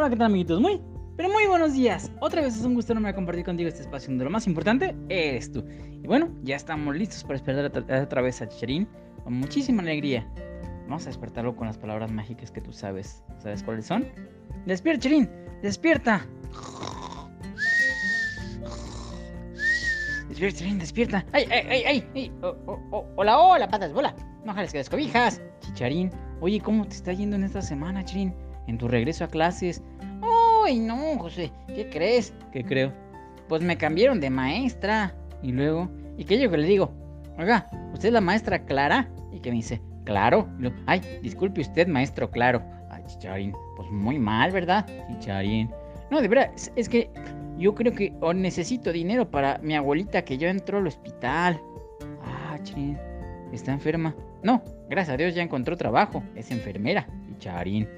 Hola, ¿qué tal, amiguitos? Muy, pero muy buenos días. Otra vez es un gusto enorme compartir contigo este espacio donde lo más importante eres tú. Y bueno, ya estamos listos para despertar otra vez a Chicharín con muchísima alegría. Vamos a despertarlo con las palabras mágicas que tú sabes. ¿Sabes cuáles son? ¡Despierta, Chicharín! ¡Despierta! Despierta, Chicharín, despierta. ¡Ay, ay, ay, ay! ay. Oh, oh. Hola, hola, patas, bola. No jales que descobijas. Chicharín, oye, ¿cómo te está yendo en esta semana, Chicharín? en tu regreso a clases. ¡Ay, no, José! ¿Qué crees? ¿Qué creo? Pues me cambiaron de maestra. Y luego, ¿y qué yo que le digo? Oiga, ¿usted es la maestra Clara? Y que me dice, claro. Ay, disculpe usted, maestro Claro. Ay, Chicharín, pues muy mal, ¿verdad? Chicharín. No, de verdad, es, que yo creo que necesito dinero para mi abuelita que ya entró al hospital. Ah, Chicharín, está enferma. No, gracias a Dios ya encontró trabajo. Es enfermera. Chicharín.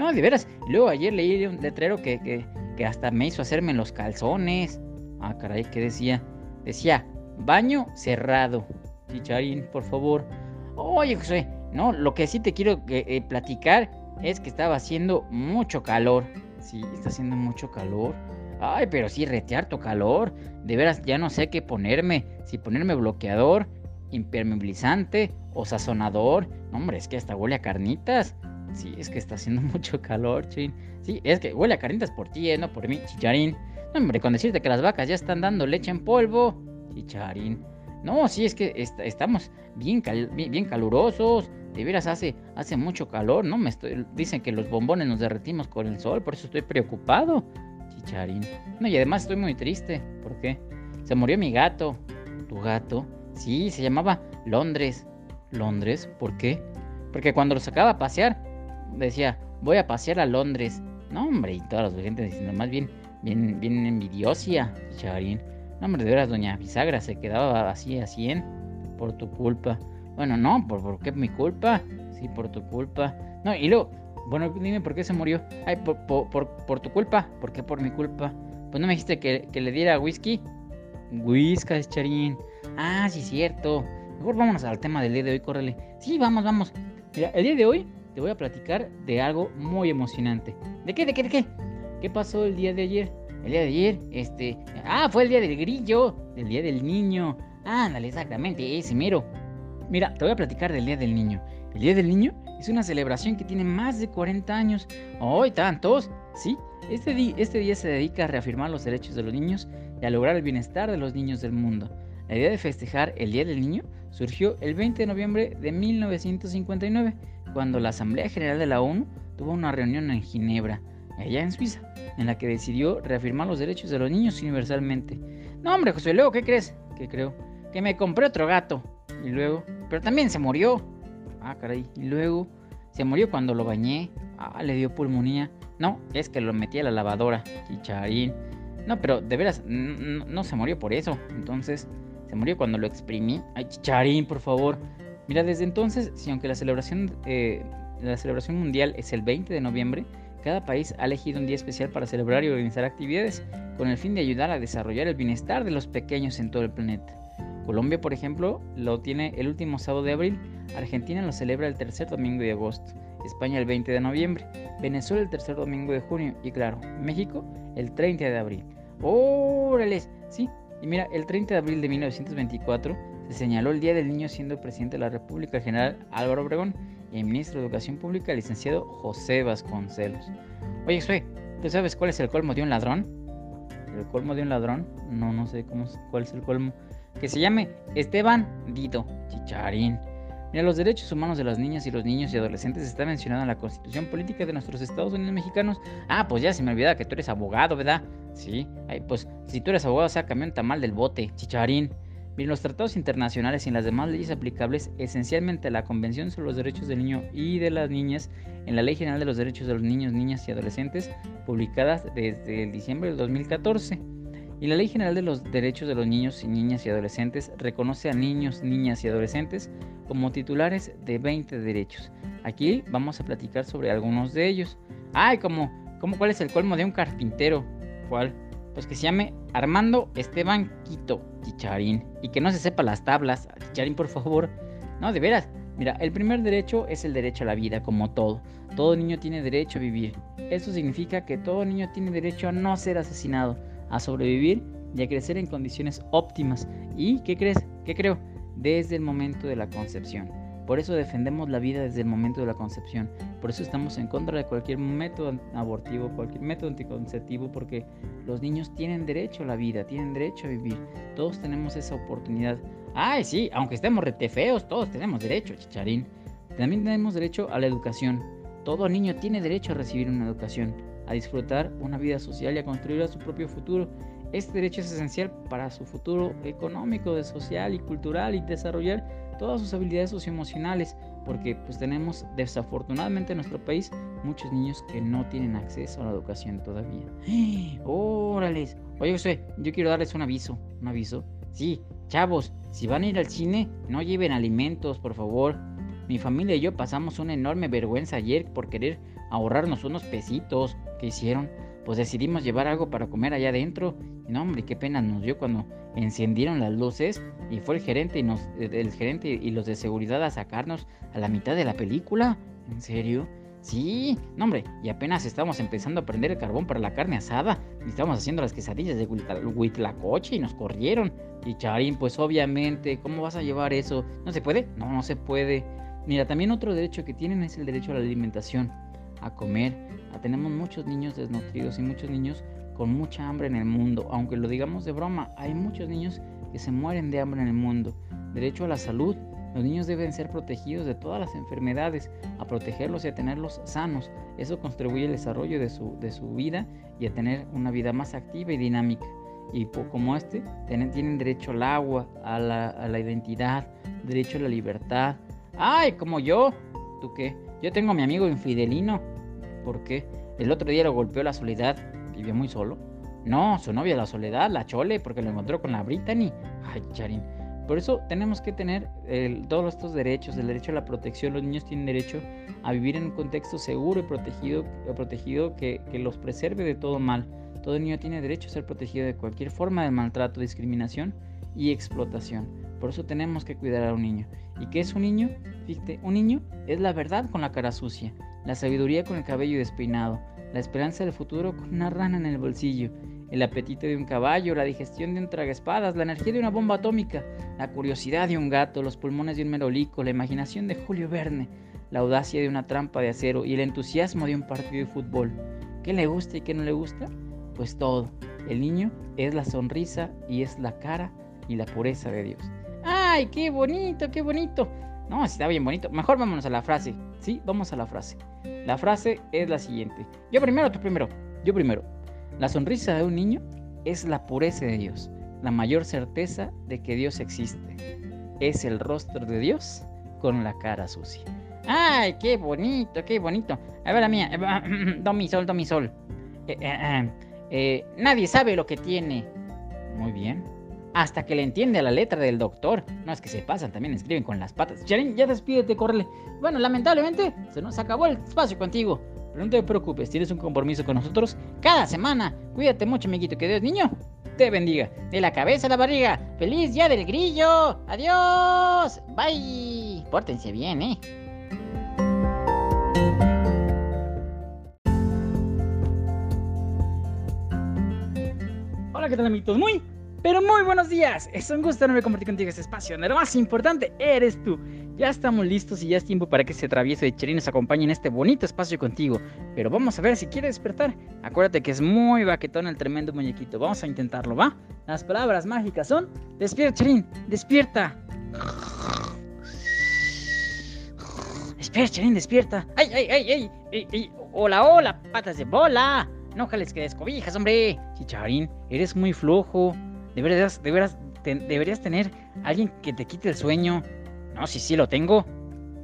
No, de veras. Luego ayer leí un letrero que, que, hasta me hizo hacerme los calzones. Ah, caray, ¿qué decía? Decía, baño cerrado. Chicharín, por favor. Oye, José, no, lo que sí te quiero eh, platicar es que estaba haciendo mucho calor. Sí, está haciendo mucho calor. Ay, pero sí, rete tu calor. De veras, ya no sé qué ponerme. Si ponerme bloqueador, impermeabilizante o sazonador. No, hombre, es que hasta huele a carnitas. Sí, es que está haciendo mucho calor, chin. Sí, es que huele a carnitas por ti, ¿eh? no por mí, chicharín. No, hombre, con decirte que las vacas ya están dando leche en polvo, chicharín. No, sí, es que estamos bien, bien, calurosos. De veras hace, hace mucho calor, ¿no? Me dicen que los bombones nos derretimos con el sol, por eso estoy preocupado. Chicharín. No, y además estoy muy triste. ¿Por qué? Se murió mi gato. ¿Tu gato? Sí, se llamaba Londres. ¿Londres? ¿Por qué? Porque cuando lo sacaba a pasear, decía, voy a pasear a Londres. No, hombre, y toda la gente diciendo, más bien, bien, bien envidiosia, Chavarín. No, hombre, de veras, doña Bisagra se quedaba así a 100 por tu culpa. Bueno, no, ¿por, por qué mi culpa? Sí, por tu culpa. No, y luego, bueno, dime por qué se murió. Ay, por, por, por, tu culpa. ¿Por qué por mi culpa? Pues no me dijiste que, que le diera whisky. Whisky, Charín. Ah, sí, cierto. Mejor vámonos al tema del día de hoy, córrele. Sí, vamos, vamos. Mira, el día de hoy te voy a platicar de algo muy emocionante. ¿De qué? ¿De qué? ¿De qué? ¿Qué pasó el día de ayer? El día de ayer, este... Ah, fue el día del grillo, el día del niño. Ándale, exactamente, ese mero. Mira, te voy a platicar del Día del Niño. El Día del Niño es una celebración que tiene más de 40 años. ¡Ay, tantos! Sí, este, este día se dedica a reafirmar los derechos de los niños y a lograr el bienestar de los niños del mundo. La idea de festejar el Día del Niño surgió el 20 de noviembre de 1959 cuando la Asamblea General de la ONU tuvo una reunión en Ginebra, allá en Suiza, en la que decidió reafirmar los derechos de los niños universalmente. No, hombre, José, luego, ¿qué crees? ¿Qué creo? Que me compré otro gato. Y luego, pero también se murió. Ah, caray. Y luego, se murió cuando lo bañé. Ah, le dio pulmonía. No, es que lo metí a la lavadora. Chicharín. No, pero de veras, no, se murió por eso. Entonces, se murió cuando lo exprimí. Ay, chicharín, por favor. Mira, desde entonces, si aunque la celebración, eh, la celebración mundial es el 20 de noviembre, cada país ha elegido un día especial para celebrar y organizar actividades con el fin de ayudar a desarrollar el bienestar de los pequeños en todo el planeta. Colombia, por ejemplo, lo tiene el último sábado de abril, Argentina lo celebra el tercer domingo de agosto, España el 20 de noviembre, Venezuela el tercer domingo de junio y claro, México el 30 de abril. ¡Órale! Sí, y mira, el 30 de abril de 1924 se señaló el Día del Niño siendo presidente de la República el general Álvaro Obregón y el ministro de Educación Pública el licenciado José Vasconcelos. Oye, Sue, ¿tú sabes cuál es el colmo de un ladrón? ¿El colmo de un ladrón? No, no sé cómo, cuál es el colmo. Que se llame Esteban Dito Chicharín. Mira, los derechos humanos de las niñas y los niños y adolescentes está mencionado en la Constitución Política de nuestros Estados Unidos Mexicanos. Ah, pues ya se me olvidaba que tú eres abogado, ¿verdad? Sí. Ay, pues si tú eres abogado, sácame un tamal del bote, chicharín. En los tratados internacionales y las demás leyes aplicables, esencialmente la Convención sobre los Derechos del Niño y de las Niñas, en la Ley General de los Derechos de los Niños, Niñas y Adolescentes, publicadas desde el diciembre del 2014. Y la Ley General de los Derechos de los Niños y Niñas y Adolescentes reconoce a niños, niñas y adolescentes como titulares de 20 derechos. Aquí vamos a platicar sobre algunos de ellos. Ay, como, como cuál es el colmo de un carpintero. ¿Cuál? Pues que se llame Armando Esteban Quito Chicharín. Y que no se sepa las tablas. Chicharín, por favor. No, de veras. Mira, el primer derecho es el derecho a la vida, como todo. Todo niño tiene derecho a vivir. Eso significa que todo niño tiene derecho a no ser asesinado, a sobrevivir y a crecer en condiciones óptimas. ¿Y qué crees? ¿Qué creo? Desde el momento de la concepción. Por eso defendemos la vida desde el momento de la concepción. Por eso estamos en contra de cualquier método abortivo, cualquier método anticonceptivo, porque los niños tienen derecho a la vida, tienen derecho a vivir. Todos tenemos esa oportunidad. Ay, sí, aunque estemos rete feos, todos tenemos derecho, chicharín. También tenemos derecho a la educación. Todo niño tiene derecho a recibir una educación, a disfrutar una vida social y a construir su propio futuro. Este derecho es esencial para su futuro económico, social y cultural y desarrollar todas sus habilidades socioemocionales, porque pues tenemos desafortunadamente en nuestro país muchos niños que no tienen acceso a la educación todavía. ¡Órales! Oye, José, yo quiero darles un aviso, un aviso. Sí, chavos, si van a ir al cine, no lleven alimentos, por favor. Mi familia y yo pasamos una enorme vergüenza ayer por querer ahorrarnos unos pesitos que hicieron. Pues decidimos llevar algo para comer allá adentro. Y no, hombre, qué pena nos dio cuando encendieron las luces y fue el gerente y nos, el gerente y los de seguridad a sacarnos a la mitad de la película. ¿En serio? Sí, no hombre, y apenas estamos empezando a prender el carbón para la carne asada. Y estábamos haciendo las quesadillas de Huitlacoche y nos corrieron. Y Charín, pues obviamente, ¿cómo vas a llevar eso? ¿No se puede? No, no se puede. Mira, también otro derecho que tienen es el derecho a la alimentación, a comer. tenemos muchos niños desnutridos y muchos niños con mucha hambre en el mundo. Aunque lo digamos de broma, hay muchos niños que se mueren de hambre en el mundo. Derecho a la salud, los niños deben ser protegidos de todas las enfermedades, a protegerlos y a tenerlos sanos. Eso contribuye al desarrollo de su, de su vida y a tener una vida más activa y dinámica. Y como este, tienen, derecho al agua, a la, a la identidad, derecho a la libertad. ¡Ay, como yo! ¿Tú qué? Yo tengo a mi amigo infidelino. ¿Por qué? El otro día lo golpeó la soledad. Vivía muy solo. No, su novia la soledad, la chole, porque lo encontró con la Brittany. Ay, Charín. Por eso tenemos que tener todos estos derechos, el derecho a la protección. Los niños tienen derecho a vivir en un contexto seguro y protegido, protegido que los preserve de todo mal. Todo niño tiene derecho a ser protegido de cualquier forma de maltrato, discriminación y explotación. Por eso tenemos que cuidar a un niño. ¿Y qué es un niño? Fíjate, un niño es la verdad con la cara sucia, la sabiduría con el cabello despeinado, la esperanza del futuro con una rana en el bolsillo, el apetito de un caballo, la digestión de un tragaespadas, la energía de una bomba atómica, la curiosidad de un gato, los pulmones de un merolico, la imaginación de Julio Verne, la audacia de una trampa de acero y el entusiasmo de un partido de fútbol. ¿Qué le gusta y qué no le gusta? Pues todo. El niño es la sonrisa y es la cara y la pureza de Dios. ¡Ay, qué bonito, qué bonito! No, está bien bonito. Mejor vámonos a la frase. Sí, vamos a la frase. La frase es la siguiente. Yo primero, tú primero. Yo primero. La sonrisa de un niño es la pureza de Dios, la mayor certeza de que Dios existe. Es el rostro de Dios con la cara sucia. ¡Ay, qué bonito, qué bonito! A ver, la mía. Do mi sol, do mi sol. Eh, eh, eh, nadie sabe lo que tiene. Muy bien. Hasta que le entiende a la letra del doctor. No es que se pasan, también escriben con las patas. Charín, ya despídete, córrele. Bueno, lamentablemente se nos acabó el espacio contigo. Pero no te preocupes, tienes un compromiso con nosotros cada semana. Cuídate mucho, amiguito, que Dios niño te bendiga. De la cabeza a la barriga. ¡Feliz día del grillo! ¡Adiós! ¡Bye! Pórtense bien, ¿eh? Hola, ¿qué tal, amiguitos? Muy, pero muy buenos días. Es un gusto enorme compartir contigo este espacio. Donde lo más importante eres tú. Ya estamos listos y ya es tiempo para que ese travieso de Cherín nos acompañe en este bonito espacio contigo. Pero vamos a ver si quiere despertar. Acuérdate que es muy baquetón el tremendo muñequito. Vamos a intentarlo, ¿va? Las palabras mágicas son: Despierta, Cherín, despierta. Despierta, Cherín, despierta. ¡Ay, ay, ay, ay! ay, hola hola, patas de bola! No jales que descobijas, hombre. Chicharín, eres muy flojo. Deberías, deberías, deberías tener alguien que te quite el sueño. No, sí, sí lo tengo.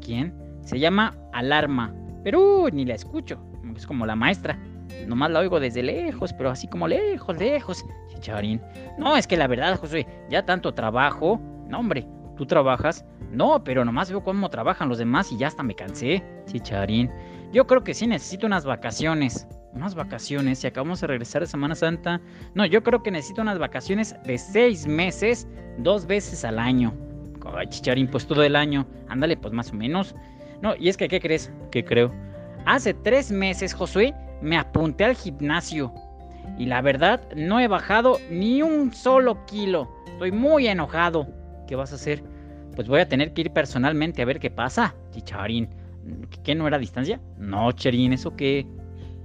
¿Quién? Se llama Alarma. Pero ni la escucho. Es como la maestra. Nomás la oigo desde lejos, pero así como lejos, lejos. Chicharín. No, es que la verdad, José, ya tanto trabajo. No, hombre, ¿tú trabajas? No, pero nomás veo cómo trabajan los demás y ya hasta me cansé. Chicharín. Yo creo que sí necesito unas vacaciones. Unas vacaciones, si acabamos de regresar de Semana Santa. No, yo creo que necesito unas vacaciones de seis meses, dos veces al año Ay, chicharín, pues todo el año. Ándale, pues más o menos. No, y es que, ¿qué crees? ¿Qué creo? Hace tres meses, Josué, me apunté al gimnasio. Y la verdad, no he bajado ni un solo kilo. Estoy muy enojado. ¿Qué vas a hacer? Pues voy a tener que ir personalmente a ver qué pasa, chicharín. ¿Qué no era distancia? No, Cherín, ¿eso qué?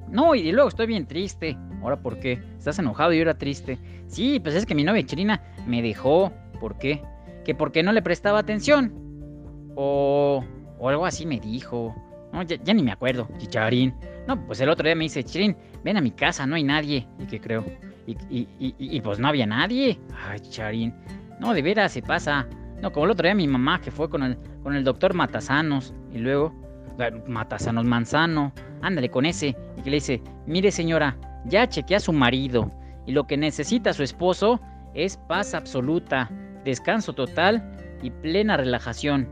No, y luego estoy bien triste. ¿Ahora por qué? ¿Estás enojado y era triste? Sí, pues es que mi novia Cherina me dejó. ¿Por qué? Que porque no le prestaba atención. O, o algo así me dijo. No, ya, ni me acuerdo, chicharín. No, pues el otro día me dice, Chicharín, ven a mi casa, no hay nadie. ¿Y qué creo? Y, y, y, y, pues no había nadie. Ay, chicharín. No, de veras se pasa. No, como el otro día mi mamá que fue con el, con el doctor Matasanos. Y luego, Matasanos Manzano. Ándale con ese. Y que le dice, mire señora, ya chequeé a su marido. Y lo que necesita su esposo es paz absoluta, descanso total y plena relajación.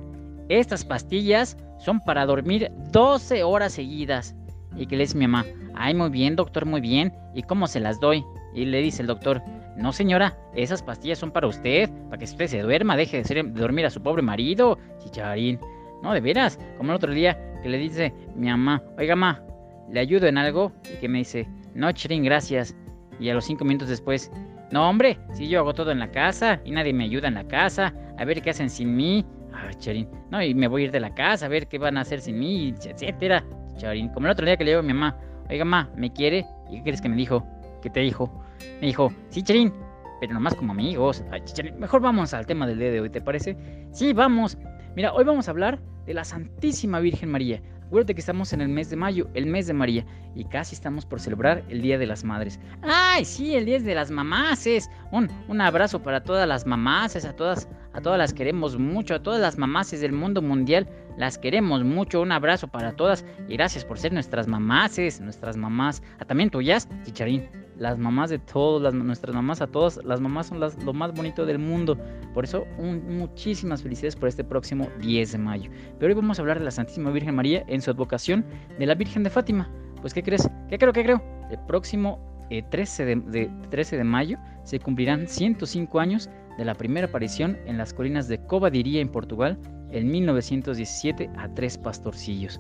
Estas pastillas son para dormir 12 horas seguidas. Y que le dice mi mamá, ay, muy bien, doctor, muy bien. ¿Y cómo se las doy? Y le dice el doctor, no señora, esas pastillas son para usted, para que usted se duerma, deje de, dormir a su pobre marido, chicharín. No, de veras, como el otro día que le dice mi mamá, oiga, mamá, ¿le ayudo en algo? Y que me dice, no, chicharín, gracias. Y a los cinco minutos después, no, hombre, si yo hago todo en la casa y nadie me ayuda en la casa, a ver qué hacen sin mí. Ah, charín, no, y me voy a ir de la casa a ver qué van a hacer sin mí, etcétera. Charín, como el otro día que le digo a mi mamá, oiga, mamá, ¿me quiere? ¿Y qué crees que me dijo? ¿Qué te dijo? Me dijo, sí, Charín, pero nomás como amigos. Ay, mejor vamos al tema del día de hoy, ¿te parece? Sí, vamos. Mira, hoy vamos a hablar de la Santísima Virgen María. Acuérdate que estamos en el mes de mayo, el mes de María, y casi estamos por celebrar el Día de las Madres. ¡Ay, sí, el Día de las Mamases! Un, un abrazo para todas las mamases, a todas, a todas las queremos mucho, a todas las mamases del mundo mundial, las queremos mucho. Un abrazo para todas y gracias por ser nuestras mamases, nuestras mamás. ¿A también tuyas, Chicharín las mamás de todos, las, nuestras mamás a todas, las mamás son las, lo más bonito del mundo. Por eso, muchísimas felicidades por este próximo 10 de mayo. Pero hoy vamos a hablar de la Santísima Virgen María en su advocación de la Virgen de Fátima. Pues, ¿qué crees? ¿Qué creo? ¿Qué creo? El próximo 13, eh, de, 13 de mayo se cumplirán 105 años de la primera aparición en las colinas de Covadiría en Portugal en 1917 a tres pastorcillos.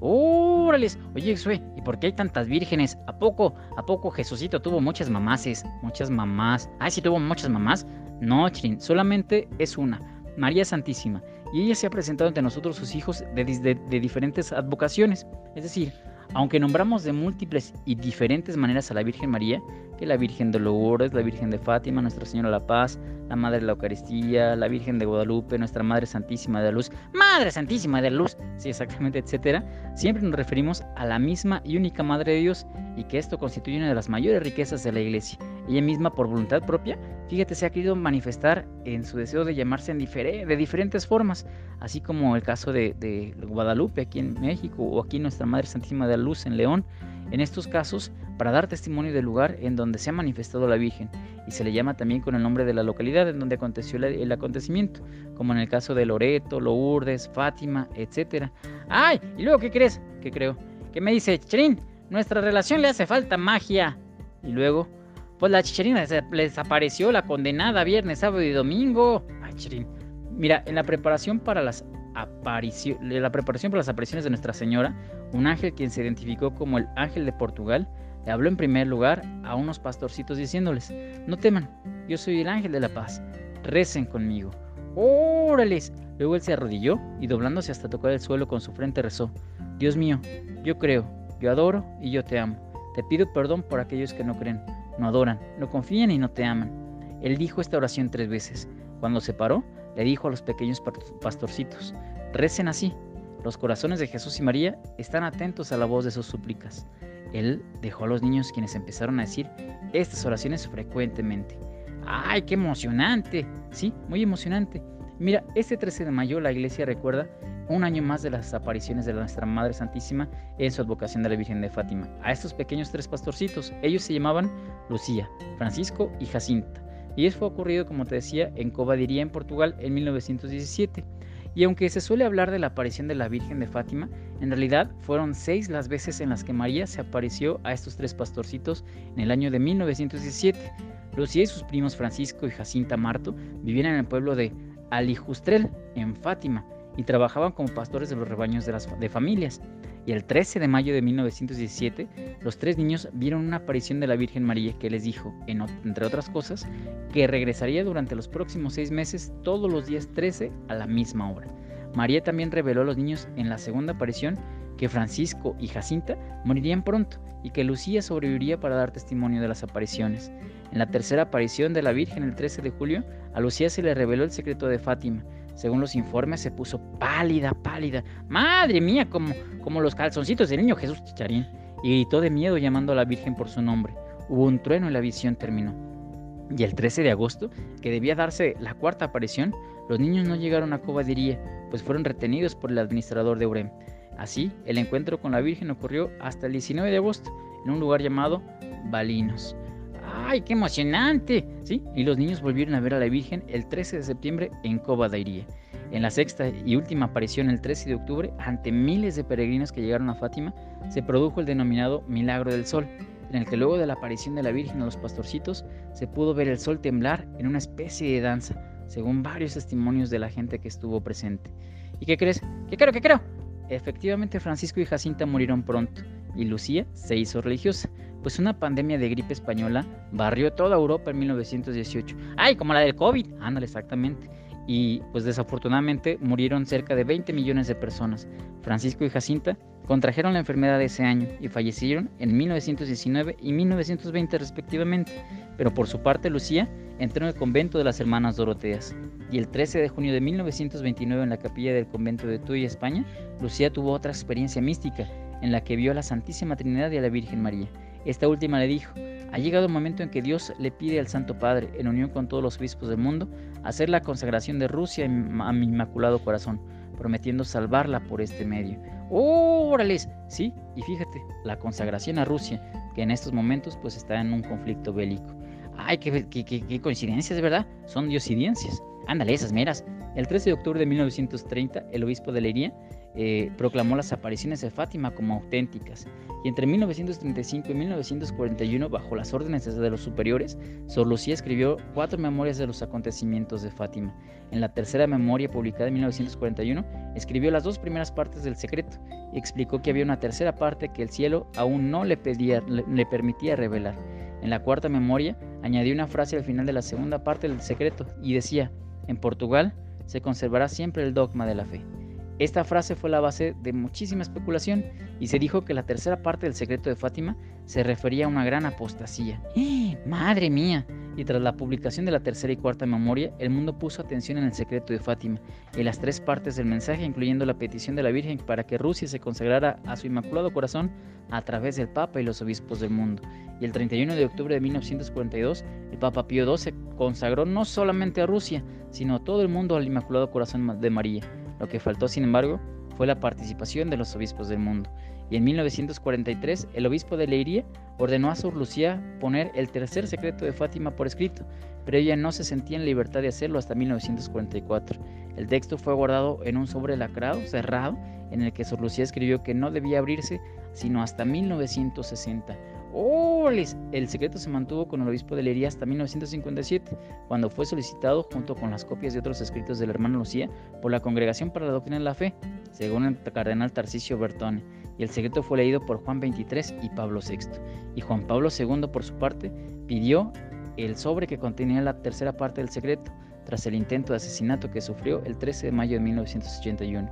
¡Órales! Oye, Sue, ¿y por qué hay tantas vírgenes? ¿A poco, a poco Jesucito tuvo muchas mamases? Muchas mamás. Ay, sí tuvo muchas mamás. No, Chrin, solamente es una, María Santísima. Y ella se ha presentado ante nosotros sus hijos de diferentes advocaciones. Es decir, aunque nombramos de múltiples y diferentes maneras a la Virgen María, la Virgen de Lourdes, la Virgen de Fátima, Nuestra Señora de la Paz, la Madre de la Eucaristía, la Virgen de Guadalupe, Nuestra Madre Santísima de la Luz, Madre Santísima de la Luz, sí, exactamente, etcétera, siempre nos referimos a la misma y única Madre de Dios y que esto constituye una de las mayores riquezas de la Iglesia. Ella misma, por voluntad propia, fíjate, se ha querido manifestar en su deseo de llamarse de diferentes formas, así como el caso de, de Guadalupe aquí en México o aquí Nuestra Madre Santísima de la Luz en León. En estos casos, para dar testimonio del lugar en donde se ha manifestado la Virgen, y se le llama también con el nombre de la localidad en donde aconteció el acontecimiento, como en el caso de Loreto, Lourdes, Fátima, etc. ¡Ay! ¿Y luego qué crees? ¿Qué creo? ¿Qué me dice, Chicharín? Nuestra relación le hace falta magia. Y luego, pues la Chicharina les apareció la condenada viernes, sábado y domingo. Ay, Chicharín. Mira, en la preparación para las la preparación para las apariciones de Nuestra Señora, un ángel quien se identificó como el ángel de Portugal, le habló en primer lugar a unos pastorcitos diciéndoles, no teman, yo soy el ángel de la paz, recen conmigo. ¡Órales! Luego él se arrodilló y doblándose hasta tocar el suelo con su frente rezó, Dios mío, yo creo, yo adoro y yo te amo. Te pido perdón por aquellos que no creen, no adoran, no confían y no te aman. Él dijo esta oración tres veces. Cuando se paró, le dijo a los pequeños pastorcitos, recen así, los corazones de Jesús y María están atentos a la voz de sus súplicas. Él dejó a los niños quienes empezaron a decir estas oraciones frecuentemente. ¡Ay, qué emocionante! Sí, muy emocionante. Mira, este 13 de mayo la iglesia recuerda un año más de las apariciones de nuestra Madre Santísima en su advocación de la Virgen de Fátima. A estos pequeños tres pastorcitos, ellos se llamaban Lucía, Francisco y Jacinta. Y eso fue ocurrido, como te decía, en Covadiría, en Portugal, en 1917. Y aunque se suele hablar de la aparición de la Virgen de Fátima, en realidad fueron seis las veces en las que María se apareció a estos tres pastorcitos en el año de 1917. Lucía y sus primos Francisco y Jacinta Marto vivían en el pueblo de Alijustrel, en Fátima, y trabajaban como pastores de los rebaños de, las, de familias. Y el 13 de mayo de 1917, los tres niños vieron una aparición de la Virgen María que les dijo, entre otras cosas, que regresaría durante los próximos seis meses todos los días 13 a la misma hora. María también reveló a los niños en la segunda aparición que Francisco y Jacinta morirían pronto y que Lucía sobreviviría para dar testimonio de las apariciones. En la tercera aparición de la Virgen el 13 de julio, a Lucía se le reveló el secreto de Fátima. Según los informes, se puso pálida, pálida. Madre mía, como, como los calzoncitos del niño Jesús Chicharín. Y gritó de miedo llamando a la Virgen por su nombre. Hubo un trueno y la visión terminó. Y el 13 de agosto, que debía darse la cuarta aparición, los niños no llegaron a Cobadiría, pues fueron retenidos por el administrador de Urem. Así, el encuentro con la Virgen ocurrió hasta el 19 de agosto, en un lugar llamado Balinos. ¡Ay, qué emocionante! ¿Sí? Y los niños volvieron a ver a la Virgen el 13 de septiembre en Cobadairía. En la sexta y última aparición el 13 de octubre, ante miles de peregrinos que llegaron a Fátima, se produjo el denominado Milagro del Sol, en el que luego de la aparición de la Virgen a los pastorcitos, se pudo ver el sol temblar en una especie de danza, según varios testimonios de la gente que estuvo presente. ¿Y qué crees? ¿Qué creo? ¿Qué creo? Efectivamente, Francisco y Jacinta murieron pronto y Lucía se hizo religiosa, pues una pandemia de gripe española barrió toda Europa en 1918. ¡Ay, como la del COVID! Ándale, exactamente. Y pues desafortunadamente murieron cerca de 20 millones de personas. Francisco y Jacinta contrajeron la enfermedad ese año y fallecieron en 1919 y 1920 respectivamente, pero por su parte Lucía entró en el convento de las hermanas Doroteas. Y el 13 de junio de 1929 en la capilla del convento de Tuy, España, Lucía tuvo otra experiencia mística en la que vio a la Santísima Trinidad y a la Virgen María. Esta última le dijo, ha llegado el momento en que Dios le pide al Santo Padre, en unión con todos los obispos del mundo, hacer la consagración de Rusia a mi Inmaculado Corazón, prometiendo salvarla por este medio. ¡Órales! Sí, y fíjate, la consagración a Rusia, que en estos momentos pues está en un conflicto bélico. Ay, qué, qué, qué, coincidencias, ¿verdad? Son diosidencias. Ándale, esas meras. El 13 de octubre de 1930, el obispo de Leiría eh, proclamó las apariciones de Fátima como auténticas. Y entre 1935 y 1941, bajo las órdenes de los superiores, Sor Lucía escribió cuatro memorias de los acontecimientos de Fátima. En la tercera memoria, publicada en 1941, escribió las dos primeras partes del secreto y explicó que había una tercera parte que el cielo aún no le, pedía, le permitía revelar. En la cuarta memoria, añadió una frase al final de la segunda parte del secreto y decía, en Portugal se conservará siempre el dogma de la fe. Esta frase fue la base de muchísima especulación y se dijo que la tercera parte del secreto de Fátima se refería a una gran apostasía. ¡Eh! ¡Madre mía! Y tras la publicación de la tercera y cuarta memoria, el mundo puso atención en el secreto de Fátima y las tres partes del mensaje, incluyendo la petición de la Virgen para que Rusia se consagrara a su Inmaculado Corazón a través del Papa y los obispos del mundo. Y el 31 de octubre de 1942, el Papa Pío XII consagró no solamente a Rusia, sino a todo el mundo al Inmaculado Corazón de María lo que faltó, sin embargo, fue la participación de los obispos del mundo. Y en 1943, el obispo de Leiría ordenó a Sor Lucía poner el tercer secreto de Fátima por escrito, pero ella no se sentía en libertad de hacerlo hasta 1944. El texto fue guardado en un sobre lacrado, cerrado, en el que Sor Lucía escribió que no debía abrirse sino hasta 1960 El secreto se mantuvo con el obispo de Lería hasta 1957, cuando fue solicitado junto con las copias de otros escritos del hermano Lucía por la Congregación para la Doctrina de la Fe, según el cardenal Tarcisio Bertone, y el secreto fue leído por Juan XXIII y Pablo VI. Y Juan Pablo II, por su parte, pidió el sobre que contenía la tercera parte del secreto, tras el intento de asesinato que sufrió el 13 de mayo de 1981.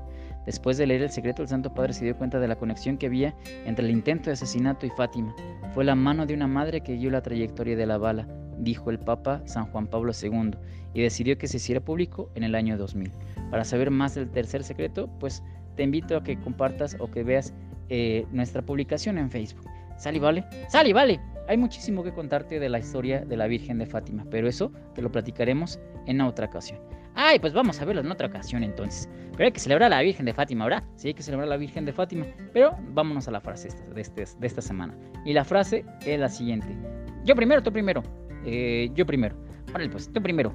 Después de leer el secreto, el Santo Padre se dio cuenta de la conexión que había entre el intento de asesinato y Fátima. Fue la mano de una madre que guió la trayectoria de la bala, dijo el Papa San Juan Pablo II, y decidió que se hiciera público en el año 2000. Para saber más del tercer secreto, pues te invito a que compartas o que veas eh, nuestra publicación en Facebook. Sal y vale, sal y vale. Hay muchísimo que contarte de la historia de la Virgen de Fátima, pero eso te lo platicaremos en otra ocasión. Ay, pues vamos a verlo en otra ocasión entonces. Pero hay que celebrar la Virgen de Fátima, ¿verdad? Sí, hay que celebrar la Virgen de Fátima. Pero vámonos a la frase de, este, de esta semana. Y la frase es la siguiente. Yo primero, tú primero. Eh, yo primero. Vale, pues, tú primero.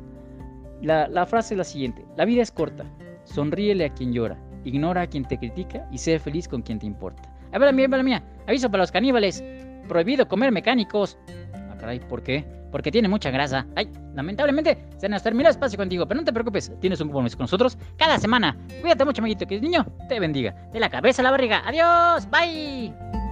La, la frase es la siguiente. La vida es corta. Sonríele a quien llora. Ignora a quien te critica y sé feliz con quien te importa. A ver, la mía, a ver, la mía. Aviso para los caníbales. Prohibido comer mecánicos. ¿Por qué? Porque tiene mucha grasa. Ay, lamentablemente se nos terminó el espacio contigo, pero no te preocupes, tienes un compromiso con nosotros cada semana. Cuídate mucho, amiguito, que el niño te bendiga. De la cabeza a la barriga. Adiós, bye.